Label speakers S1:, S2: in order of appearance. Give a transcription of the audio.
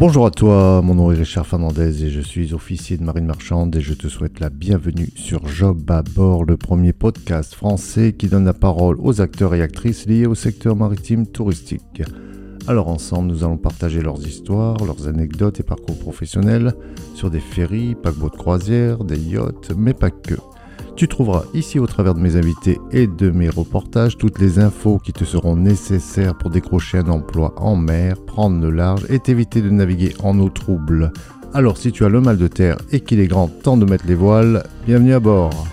S1: Bonjour à toi, mon nom est Richard Fernandez et je suis officier de marine marchande et je te souhaite la bienvenue sur Job à bord, le premier podcast français qui donne la parole aux acteurs et actrices liés au secteur maritime touristique. Alors ensemble, nous allons partager leurs histoires, leurs anecdotes et parcours professionnels sur des ferries, paquebots de croisière, des yachts, mais pas que. Tu trouveras ici au travers de mes invités et de mes reportages toutes les infos qui te seront nécessaires pour décrocher un emploi en mer, prendre le large et t'éviter de naviguer en eau trouble. Alors si tu as le mal de terre et qu'il est grand temps de mettre les voiles, bienvenue à bord.